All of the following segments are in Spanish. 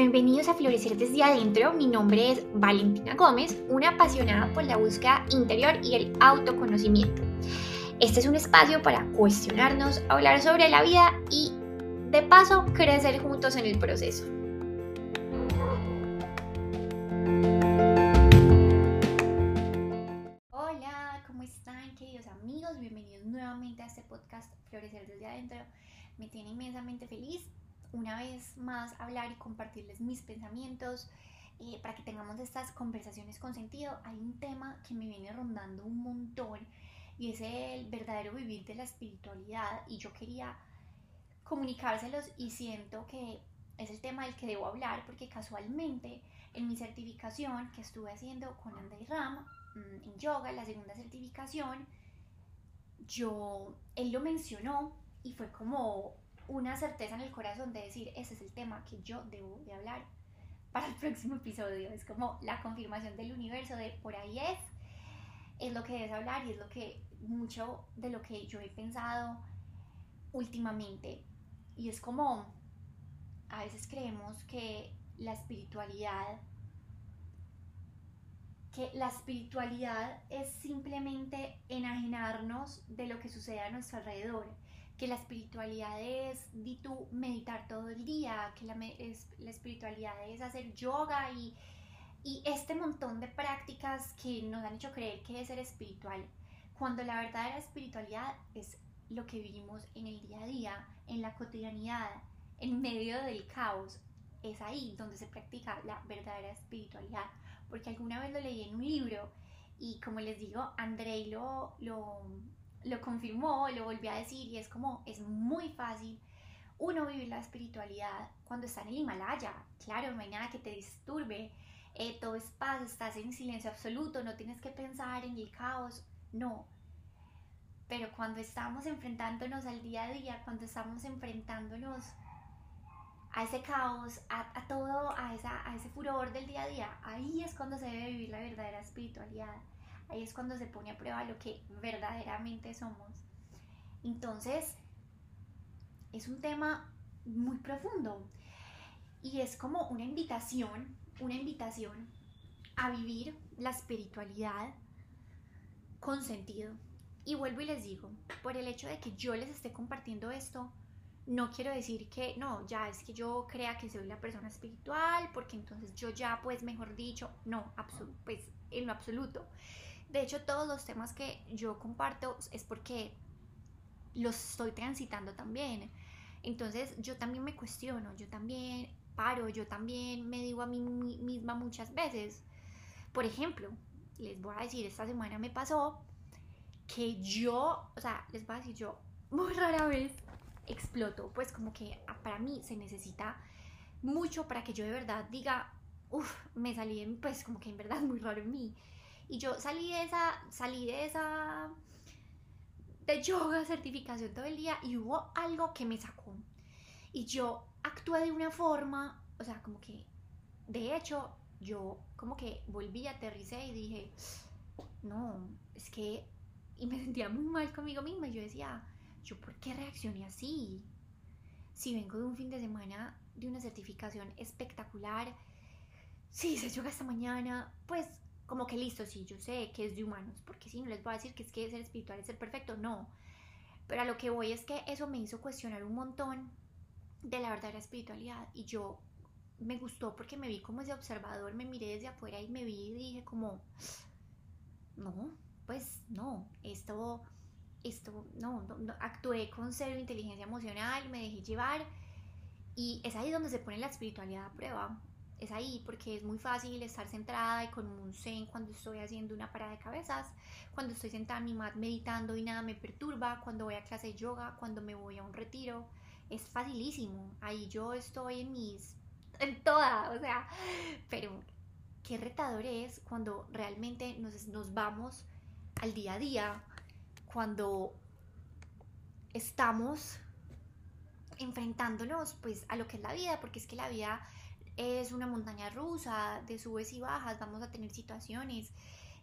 Bienvenidos a Florecer desde adentro. Mi nombre es Valentina Gómez, una apasionada por la búsqueda interior y el autoconocimiento. Este es un espacio para cuestionarnos, hablar sobre la vida y, de paso, crecer juntos en el proceso. Hola, ¿cómo están, queridos amigos? Bienvenidos nuevamente a este podcast Florecer desde adentro. Me tiene inmensamente feliz una vez más hablar y compartirles mis pensamientos eh, para que tengamos estas conversaciones con sentido. Hay un tema que me viene rondando un montón y es el verdadero vivir de la espiritualidad y yo quería comunicárselos y siento que es el tema del que debo hablar porque casualmente en mi certificación que estuve haciendo con Andy Ram mm, en yoga, la segunda certificación, yo, él lo mencionó y fue como una certeza en el corazón de decir, ese es el tema que yo debo de hablar para el próximo episodio. Es como la confirmación del universo de por ahí es, es lo que debes hablar y es lo que mucho de lo que yo he pensado últimamente. Y es como, a veces creemos que la espiritualidad, que la espiritualidad es simplemente enajenarnos de lo que sucede a nuestro alrededor que la espiritualidad es, di tú, meditar todo el día, que la, es, la espiritualidad es hacer yoga y, y este montón de prácticas que nos han hecho creer que es ser espiritual, cuando la verdadera espiritualidad es lo que vivimos en el día a día, en la cotidianidad, en medio del caos, es ahí donde se practica la verdadera espiritualidad, porque alguna vez lo leí en un libro y como les digo, Andrei lo, lo lo confirmó, lo volvió a decir y es como, es muy fácil uno vivir la espiritualidad cuando está en el Himalaya. Claro, no hay nada que te disturbe, eh, todo es paz, estás en silencio absoluto, no tienes que pensar en el caos, no. Pero cuando estamos enfrentándonos al día a día, cuando estamos enfrentándonos a ese caos, a, a todo, a, esa, a ese furor del día a día, ahí es cuando se debe vivir la verdadera espiritualidad ahí es cuando se pone a prueba lo que verdaderamente somos. Entonces, es un tema muy profundo y es como una invitación, una invitación a vivir la espiritualidad con sentido. Y vuelvo y les digo, por el hecho de que yo les esté compartiendo esto, no quiero decir que no, ya es que yo crea que soy la persona espiritual, porque entonces yo ya, pues mejor dicho, no, pues en lo absoluto. De hecho, todos los temas que yo comparto es porque los estoy transitando también. Entonces, yo también me cuestiono, yo también paro, yo también me digo a mí misma muchas veces. Por ejemplo, les voy a decir, esta semana me pasó que yo, o sea, les voy a decir yo, muy rara vez exploto, pues como que para mí se necesita mucho para que yo de verdad diga, uff, me salí, pues como que en verdad es muy raro en mí. Y yo salí de esa, salí de esa, de yoga certificación todo el día y hubo algo que me sacó. Y yo actué de una forma, o sea, como que, de hecho, yo como que volví, aterricé y dije, no, es que, y me sentía muy mal conmigo misma. Yo decía, ¿yo por qué reaccioné así? Si vengo de un fin de semana de una certificación espectacular, sí, se yoga esta mañana, pues como que listo, sí, yo sé que es de humanos, porque si no les voy a decir que es que ser espiritual es ser perfecto, no. Pero a lo que voy es que eso me hizo cuestionar un montón de la verdadera espiritualidad. Y yo me gustó porque me vi como ese observador, me miré desde afuera y me vi y dije como, no, pues no, esto, esto, no, no, actué con cero inteligencia emocional, me dejé llevar. Y es ahí donde se pone la espiritualidad a prueba es ahí porque es muy fácil estar centrada y con un zen cuando estoy haciendo una parada de cabezas, cuando estoy sentada en mi mat meditando y nada me perturba, cuando voy a clase de yoga, cuando me voy a un retiro, es facilísimo. Ahí yo estoy en mis en toda, o sea, pero qué retador es cuando realmente nos, nos vamos al día a día, cuando estamos enfrentándonos pues a lo que es la vida, porque es que la vida es una montaña rusa de subes y bajas, vamos a tener situaciones,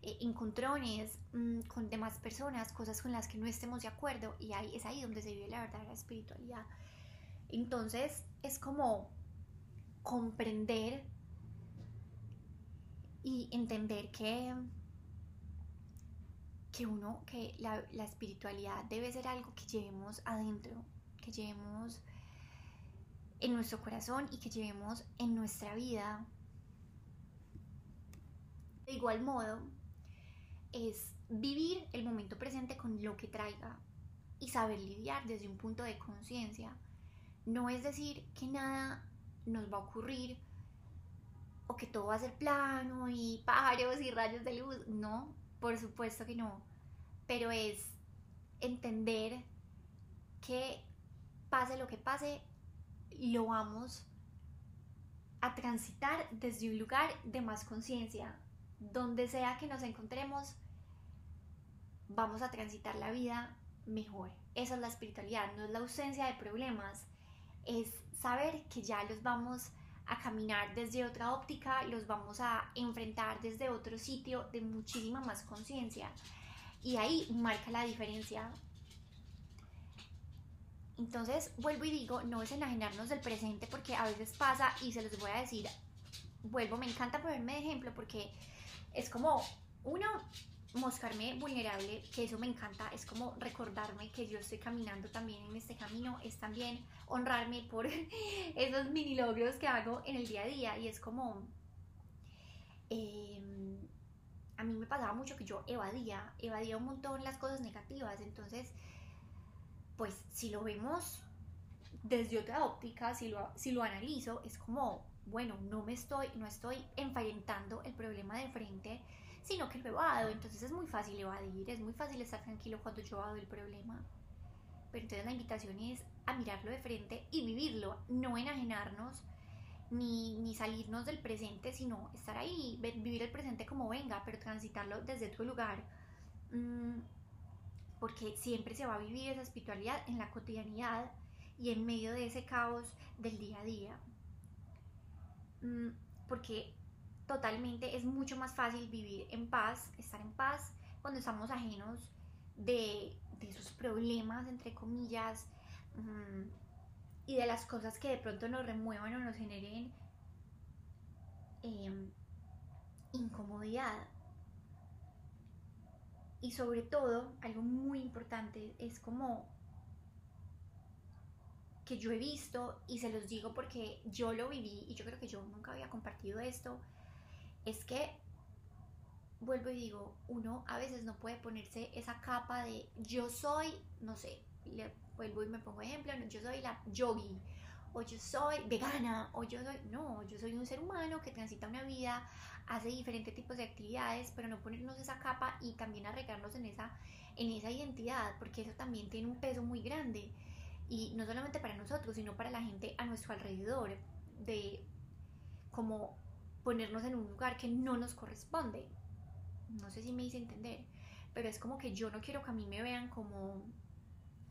eh, encontrones mm, con demás personas, cosas con las que no estemos de acuerdo y ahí es ahí donde se vive la verdadera espiritualidad. Entonces es como comprender y entender que, que uno, que la, la espiritualidad debe ser algo que llevemos adentro, que llevemos en nuestro corazón y que llevemos en nuestra vida. De igual modo, es vivir el momento presente con lo que traiga y saber lidiar desde un punto de conciencia. No es decir que nada nos va a ocurrir o que todo va a ser plano y pájaros y rayos de luz. No, por supuesto que no. Pero es entender que pase lo que pase, lo vamos a transitar desde un lugar de más conciencia. Donde sea que nos encontremos, vamos a transitar la vida mejor. Esa es la espiritualidad, no es la ausencia de problemas, es saber que ya los vamos a caminar desde otra óptica, los vamos a enfrentar desde otro sitio de muchísima más conciencia. Y ahí marca la diferencia. Entonces, vuelvo y digo, no es enajenarnos del presente porque a veces pasa y se los voy a decir, vuelvo, me encanta ponerme de ejemplo porque es como, uno, mostrarme vulnerable, que eso me encanta, es como recordarme que yo estoy caminando también en este camino, es también honrarme por esos mini logros que hago en el día a día y es como, em, a mí me pasaba mucho que yo evadía, evadía un montón las cosas negativas, entonces, pues si lo vemos desde otra óptica, si lo, si lo analizo, es como, bueno, no me estoy, no estoy enfrentando el problema de frente, sino que lo evado. Entonces es muy fácil evadir, es muy fácil estar tranquilo cuando yo evado el problema. Pero entonces la invitación es a mirarlo de frente y vivirlo, no enajenarnos ni, ni salirnos del presente, sino estar ahí, vivir el presente como venga, pero transitarlo desde tu lugar. Mm, porque siempre se va a vivir esa espiritualidad en la cotidianidad y en medio de ese caos del día a día. Mm, porque totalmente es mucho más fácil vivir en paz, estar en paz cuando estamos ajenos de, de esos problemas, entre comillas, mm, y de las cosas que de pronto nos remuevan o nos generen em, incomodidad. Y sobre todo, algo muy importante es como que yo he visto y se los digo porque yo lo viví y yo creo que yo nunca había compartido esto es que, vuelvo y digo, uno a veces no puede ponerse esa capa de yo soy, no sé, le vuelvo y me pongo ejemplo, yo soy la yogi, o yo soy vegana, o yo soy, no, yo soy un ser humano que transita una vida, hace diferentes tipos de actividades, pero no ponernos esa capa y también arreglarnos en esa, en esa identidad, porque eso también tiene un peso muy grande. Y no solamente para nosotros, sino para la gente a nuestro alrededor, de como ponernos en un lugar que no nos corresponde. No sé si me hice entender, pero es como que yo no quiero que a mí me vean como,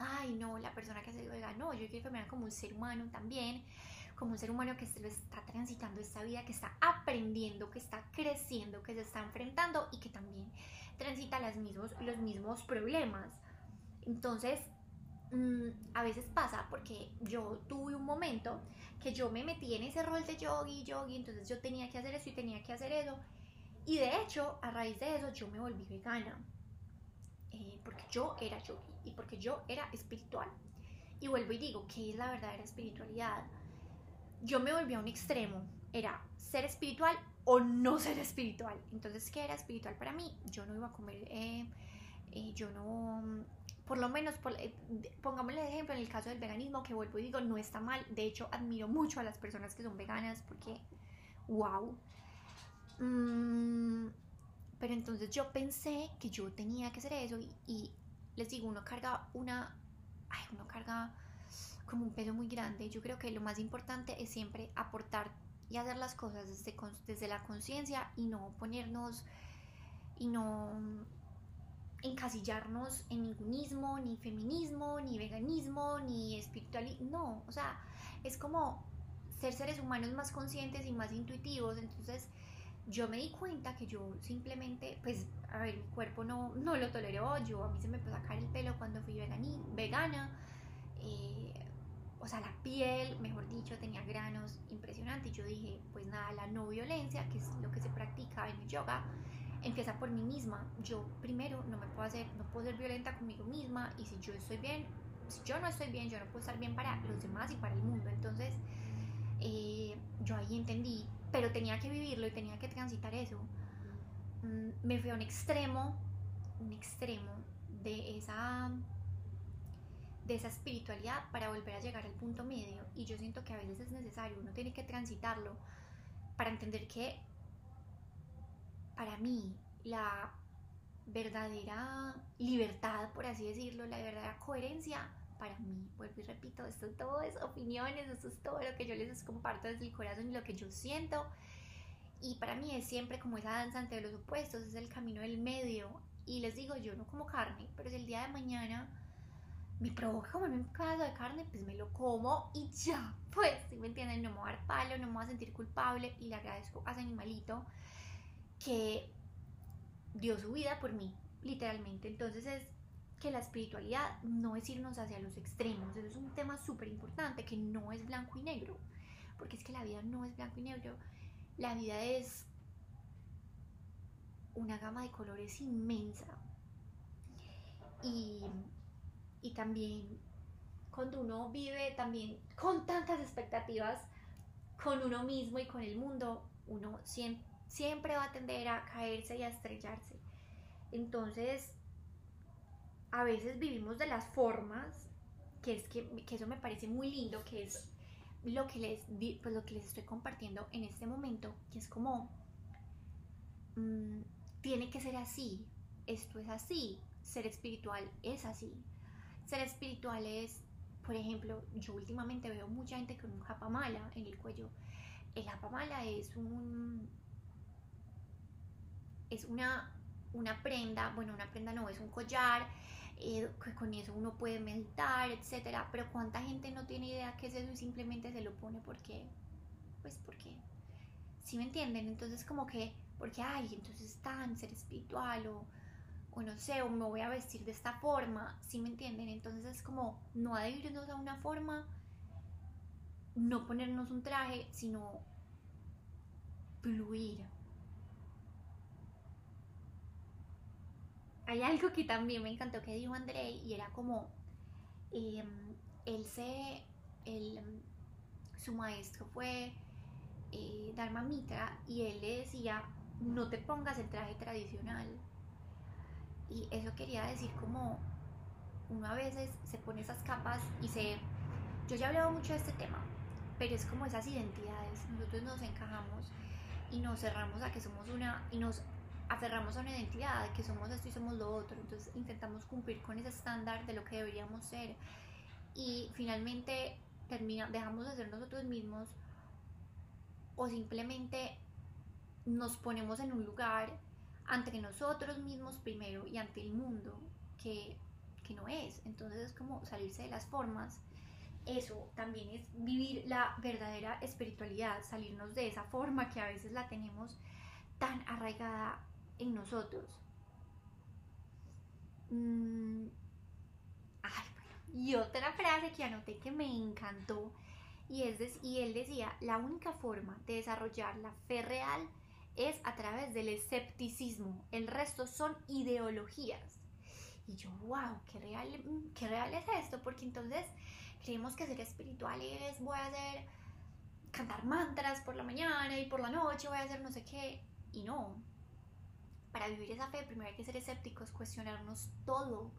ay, no, la persona que se vegana, no, yo quiero vean como un ser humano también, como un ser humano que se lo está transitando esta vida, que está aprendiendo, que está creciendo, que se está enfrentando y que también transita los mismos problemas. Entonces, mm, a veces pasa porque yo tuve un momento que yo me metí en ese rol de yogi, yogi, entonces yo tenía que hacer eso y tenía que hacer eso. Y de hecho, a raíz de eso, yo me volví vegana. Eh, porque yo era yogi y porque yo era espiritual. Y vuelvo y digo, ¿qué es la verdadera espiritualidad? Yo me volví a un extremo. Era ser espiritual o no ser espiritual. Entonces, ¿qué era espiritual para mí? Yo no iba a comer, eh, eh, yo no por lo menos, por, eh, pongámosle de ejemplo en el caso del veganismo, que vuelvo y digo, no está mal. De hecho, admiro mucho a las personas que son veganas porque, wow. Mm, pero entonces yo pensé que yo tenía que hacer eso y, les digo, uno carga una, ay, uno carga como un peso muy grande. Yo creo que lo más importante es siempre aportar y hacer las cosas desde, desde la conciencia y no ponernos y no encasillarnos en ningunismo, ni feminismo, ni veganismo, ni espiritualismo. No, o sea, es como ser seres humanos más conscientes y más intuitivos. Entonces, yo me di cuenta que yo simplemente, pues, a ver, mi cuerpo no, no lo toleró. Yo, a mí se me empezó a caer el pelo cuando fui vegana. Eh, o sea, la piel, mejor dicho, tenía granos impresionantes. Yo dije, pues nada, la no violencia, que es lo que se practica en el yoga, empieza por mí misma. Yo primero no me puedo hacer, no puedo ser violenta conmigo misma y si yo estoy bien, si yo no estoy bien, yo no puedo estar bien para los demás y para el mundo. Entonces, eh, yo ahí entendí, pero tenía que vivirlo y tenía que transitar eso. Mm, me fui a un extremo, un extremo de esa de esa espiritualidad para volver a llegar al punto medio y yo siento que a veces es necesario, uno tiene que transitarlo para entender que para mí la verdadera libertad, por así decirlo, la verdadera coherencia, para mí, vuelvo y repito, esto todo es opiniones, esto es todo lo que yo les comparto desde el corazón y lo que yo siento. Y para mí es siempre como esa danza entre los opuestos, es el camino del medio. Y les digo, yo no como carne, pero si el día de mañana me provoca comerme un pedazo de carne, pues me lo como y ya, pues, si me entienden? No me voy a dar palo, no me voy a sentir culpable y le agradezco a ese animalito que dio su vida por mí, literalmente. Entonces es que la espiritualidad no es irnos hacia los extremos, eso es un tema súper importante, que no es blanco y negro, porque es que la vida no es blanco y negro, la vida es una gama de colores inmensa. Y, y también cuando uno vive también con tantas expectativas con uno mismo y con el mundo, uno siempre siempre va a tender a caerse y a estrellarse. Entonces, a veces vivimos de las formas, que es que, eso me parece muy lindo, que es lo que les, pues lo que les estoy compartiendo en este momento, que es como, mm, tiene que ser así, esto es así, ser espiritual es así. Ser espiritual es, por ejemplo, yo últimamente veo mucha gente con un japamala en el cuello. El japamala es un, es una, una prenda, bueno, una prenda no, es un collar, eh, con eso uno puede meditar, etcétera, pero cuánta gente no tiene idea qué es eso y simplemente se lo pone porque, pues porque, si me entienden? Entonces como que, porque, ay, entonces están ser espiritual o, o no sé, o me voy a vestir de esta forma, si me entienden? Entonces es como no adherirnos a una forma, no ponernos un traje, sino fluir hay algo que también me encantó que dijo André y era como, em, él se, su maestro fue eh, Dharma Mitra y él le decía, no te pongas el traje tradicional. Y eso quería decir como uno a veces se pone esas capas y se... Yo ya he hablado mucho de este tema, pero es como esas identidades. Nosotros nos encajamos y nos cerramos a que somos una y nos aferramos a una identidad, que somos esto y somos lo otro, entonces intentamos cumplir con ese estándar de lo que deberíamos ser y finalmente termina, dejamos de ser nosotros mismos o simplemente nos ponemos en un lugar ante nosotros mismos primero y ante el mundo que, que no es. Entonces es como salirse de las formas. Eso también es vivir la verdadera espiritualidad, salirnos de esa forma que a veces la tenemos tan arraigada en nosotros. Mm, y otra frase que anoté que me encantó y, es y él decía, la única forma de desarrollar la fe real es a través del escepticismo, el resto son ideologías. Y yo, wow, qué real, qué real es esto, porque entonces creemos que ser espiritual es, voy a hacer, cantar mantras por la mañana y por la noche, voy a hacer no sé qué, y no, para vivir esa fe primero hay que ser escépticos, cuestionarnos todo,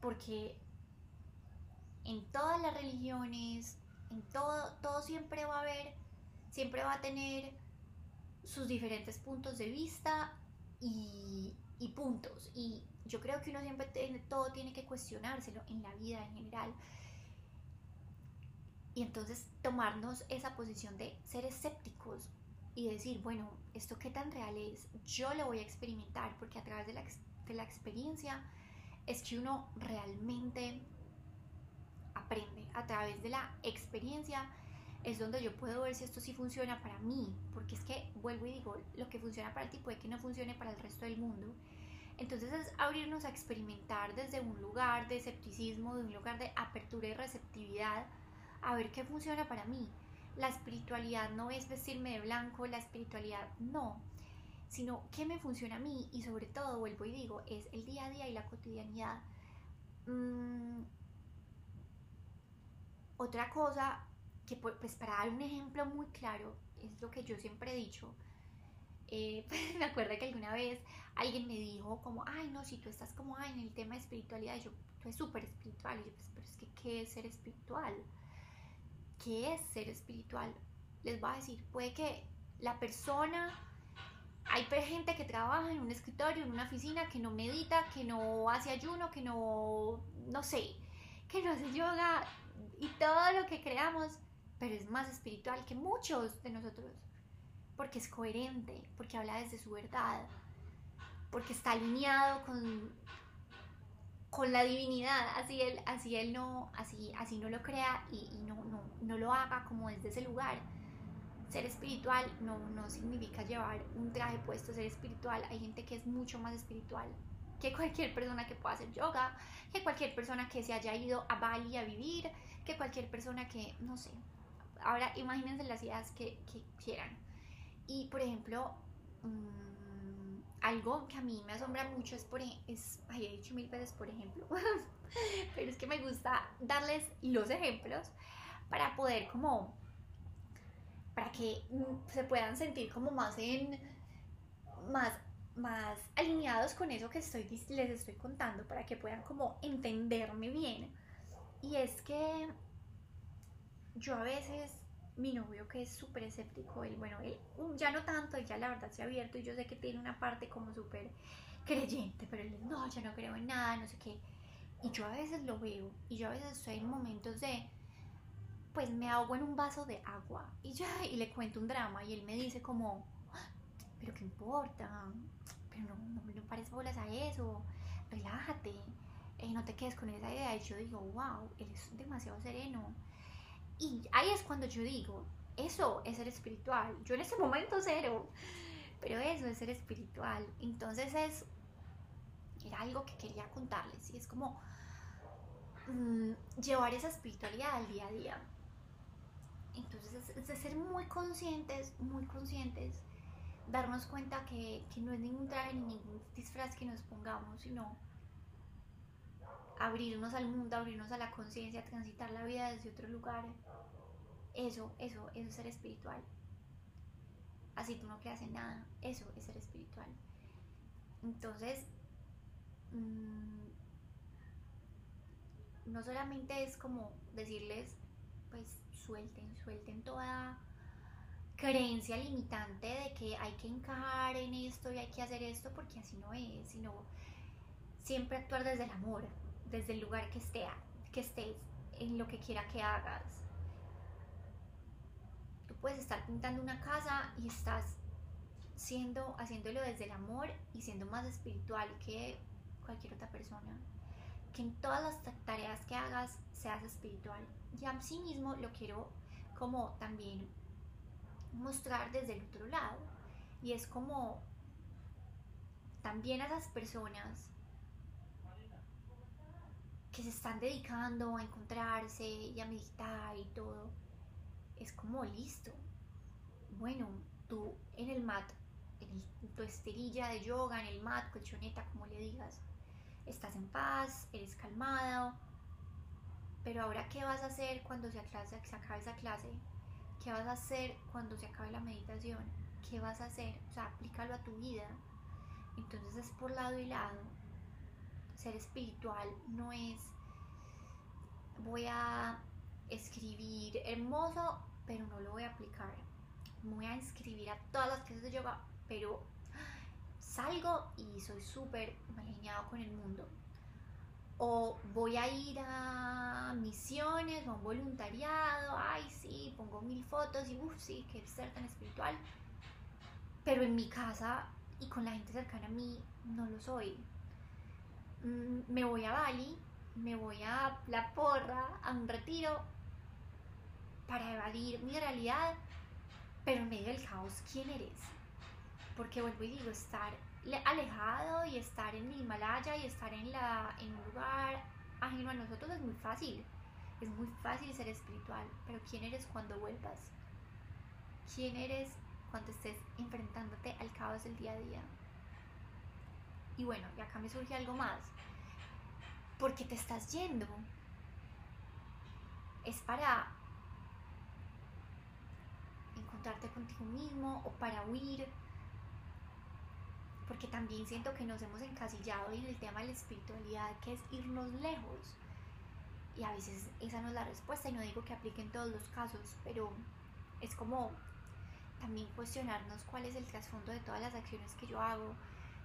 porque en todas las religiones, en todo, todo siempre va a haber, siempre va a tener sus diferentes puntos de vista y, puntos. Y yo creo que uno siempre tiene, todo tiene que cuestionárselo en la vida en general. Y entonces tomarnos esa posición de ser escépticos, y decir, bueno, ¿esto qué tan real es? Yo lo voy a experimentar porque a través de la, de la experiencia es que uno realmente aprende. A través de la experiencia es donde yo puedo ver si esto sí funciona para mí, porque es que vuelvo y digo, lo que funciona para ti puede que no funcione para el resto del mundo. Entonces es abrirnos a experimentar desde un lugar de escepticismo, de un lugar de apertura y receptividad a ver qué funciona para mí. La espiritualidad no es vestirme de blanco, la espiritualidad no, sino qué me funciona a mí y sobre todo, vuelvo y digo, es el día a día y la cotidianidad. Mm, otra cosa que pues para dar un ejemplo muy claro, es lo que yo siempre he dicho, eh, me acuerdo que alguna vez alguien me dijo como, ay no, si tú estás como ay, en el tema de espiritualidad, yo, tú eres súper espiritual, y yo, pues, pero es que, ¿qué es ser espiritual? ¿Qué es ser espiritual? Les voy a decir, puede que la persona, hay gente que trabaja en un escritorio, en una oficina, que no medita, que no hace ayuno, que no, no sé, que no hace yoga y todo lo que creamos, pero es más espiritual que muchos de nosotros, porque es coherente, porque habla desde su verdad, porque está alineado con, con la divinidad, así él, así él no, así, así no lo crea y, no, no, no, lo haga como desde ese lugar. Ser espiritual no, no significa llevar un traje puesto, ser espiritual. Hay gente que es mucho más espiritual que cualquier persona que pueda hacer yoga, que cualquier persona que se haya ido a Bali a vivir, que cualquier persona que, no sé. Ahora imagínense las ideas que, que quieran. Y por ejemplo, mmm, algo que a mí me asombra mucho es, por es, ay, he dicho mil veces por ejemplo, pero es que me gusta darles los ejemplos para poder como, para que mm, se puedan sentir como más en, más, más alineados con eso que estoy, les estoy contando, para que puedan como entenderme bien. Y es que yo a veces mi novio que es súper escéptico, él, bueno, él um, ya no tanto, él ya la verdad se ha abierto y yo sé que tiene una parte como súper creyente, pero él no, yo no creo en nada, no sé qué. Y yo a veces lo veo y yo a veces estoy en momentos de, pues me ahogo en un vaso de agua y ya, y le cuento un drama y él me dice como, pero qué importa, pero no, no, no pares bolas a eso, relájate, eh, no te quedes con esa idea. Y yo digo, wow, él es demasiado sereno y ahí es cuando yo digo, eso es ser espiritual. Yo en ese momento cero, pero eso es ser espiritual. Entonces es, era algo que quería contarles y es como mm, llevar esa espiritualidad al día a día. Entonces es, de ser muy conscientes, muy conscientes, darnos cuenta que, que no es ningún traje ni ningún disfraz que nos pongamos, sino abrirnos al mundo, abrirnos a la conciencia, transitar la vida desde otro lugar. Eso, eso, eso es ser espiritual. Así tú no quedas en nada. Eso es ser espiritual. Entonces, mm, no solamente es como decirles, pues suelten, suelten toda creencia limitante de que hay que encajar en esto y hay que hacer esto porque así no es, sino siempre actuar desde el amor, desde el lugar que, esté, que estés, en lo que quiera que hagas. Puedes estar pintando una casa y estás siendo, haciéndolo desde el amor y siendo más espiritual que cualquier otra persona. Que en todas las tareas que hagas seas espiritual. Y a sí mismo lo quiero como también mostrar desde el otro lado. Y es como también a esas personas que se están dedicando a encontrarse y a meditar y todo, es como listo. Bueno, tú en el mat, en tu esterilla de yoga, en el mat, colchoneta, como le digas, estás en paz, eres calmado, pero ahora, ¿qué vas a hacer cuando se, se acabe esa clase? ¿Qué vas a hacer cuando se acabe la meditación? ¿Qué vas a hacer? O sea, aplícalo a tu vida. Entonces es por lado y lado ser espiritual no es voy a escribir hermoso, pero no lo voy a aplicar. Voy a escribir a todas las clases de yoga, pero salgo y soy súper alineado con el mundo. O voy a ir a misiones o a un voluntariado, ay sí, pongo mil fotos y uff, sí, que ser tan espiritual. Pero en mi casa y con la gente cercana a mí no lo soy. Mm, me voy a Bali, me voy a la porra, a un retiro, para evadir mi realidad, pero en medio del caos, ¿quién eres? Porque vuelvo y digo, estar alejado y estar en el Himalaya y estar en, la, en un lugar ajeno a nosotros es muy fácil. Es muy fácil ser espiritual, pero ¿quién eres cuando vuelvas? ¿Quién eres cuando estés enfrentándote al caos del día a día? Y bueno, y acá me surge algo más. ¿Por qué te estás yendo? Es para encontrarte contigo mismo o para huir. Porque también siento que nos hemos encasillado en el tema de la espiritualidad, que es irnos lejos. Y a veces esa no es la respuesta y no digo que aplique en todos los casos, pero es como también cuestionarnos cuál es el trasfondo de todas las acciones que yo hago,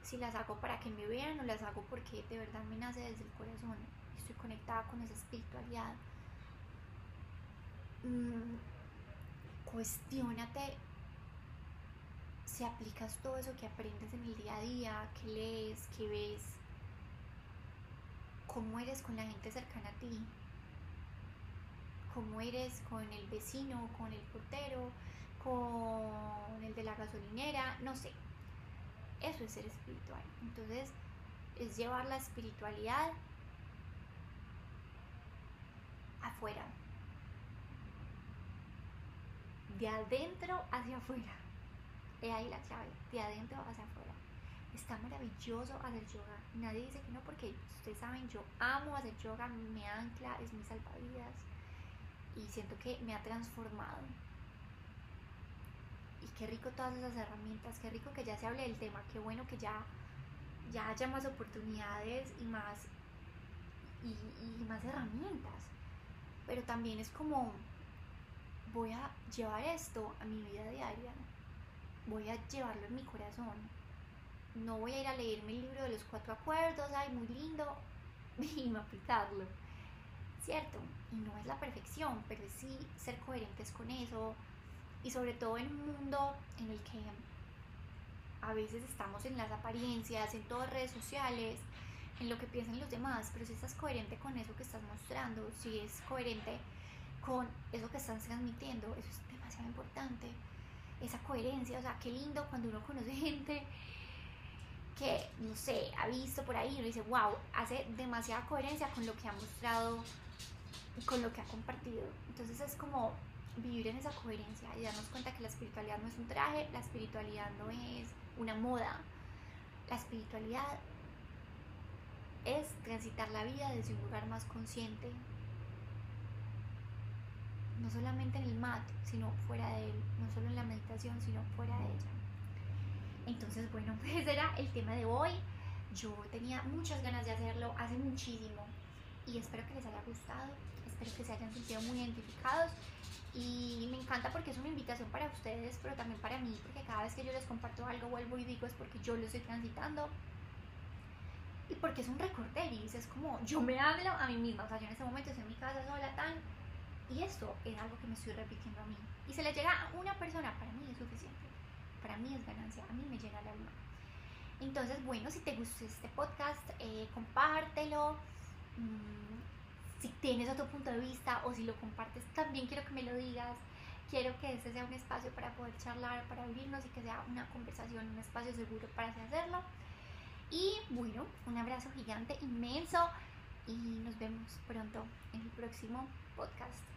si las hago para que me vean o las hago porque de verdad me nace desde el corazón, estoy conectada con esa espiritualidad. Mm, cuestiónate si aplicas todo eso que aprendes en el día a día, que lees, que ves, cómo eres con la gente cercana a ti, cómo eres con el vecino, con el portero, con el de la gasolinera, no sé. Eso es ser espiritual. Entonces, es llevar la espiritualidad afuera. De adentro hacia afuera. He ahí la clave. De adentro hacia afuera. Está maravilloso hacer yoga. Nadie dice que no porque ustedes saben, yo amo hacer yoga, me ancla, es mi salvavidas. Y siento que me ha transformado y qué rico todas esas herramientas, qué rico que ya se hable del tema, qué bueno que ya, ya haya más oportunidades y más, y, más herramientas. Pero también es como, voy a llevar esto a mi vida diaria, voy a llevarlo en mi corazón. No voy a ir a leerme el libro de los cuatro acuerdos, ay, muy lindo, y no aplicarlo. ¿Cierto? Y no es la perfección, pero sí ser coherentes con eso, y sobre todo en un mundo en el que a veces estamos en las apariencias, en todas redes sociales, en lo que piensan los demás, pero si estás coherente con eso que estás mostrando, si es coherente con eso que estás transmitiendo, eso es demasiado importante. Esa coherencia, o sea, qué lindo cuando uno conoce gente que, no sé, ha visto por ahí y uno dice, wow, hace demasiada coherencia con lo que ha mostrado, con lo que ha compartido. Entonces es como vivir en esa coherencia y darnos cuenta que la espiritualidad no es un traje, la espiritualidad no es una moda, la espiritualidad es transitar la vida desde un lugar más consciente, no solamente en el mat, sino fuera de él, no solo en la meditación, sino fuera de ella. Entonces, bueno, ese era el tema de hoy. Yo tenía muchas ganas de hacerlo hace muchísimo y espero que les haya gustado, espero que se hayan sentido muy identificados y me encanta porque es una invitación para ustedes, pero también para mí, porque cada vez que yo les comparto algo, vuelvo y digo es porque yo lo estoy transitando. Y porque es un recorderis, es como yo me hablo a mí misma, o sea, yo en ese momento estoy en mi casa sola, tan. Y esto es algo que me estoy repitiendo a mí. Y se le llega a una persona, para mí es suficiente. Para mí es ganancia, a mí me llega el alma. Entonces, bueno, si te gustó este podcast, eh, compártelo. Mm, si tienes otro punto de vista o si lo compartes, también quiero que me lo digas. Quiero que este sea un espacio para poder charlar, para abrirnos y que sea una conversación, un espacio seguro para hacerlo. Y bueno, un abrazo gigante, inmenso y nos vemos pronto en el próximo podcast.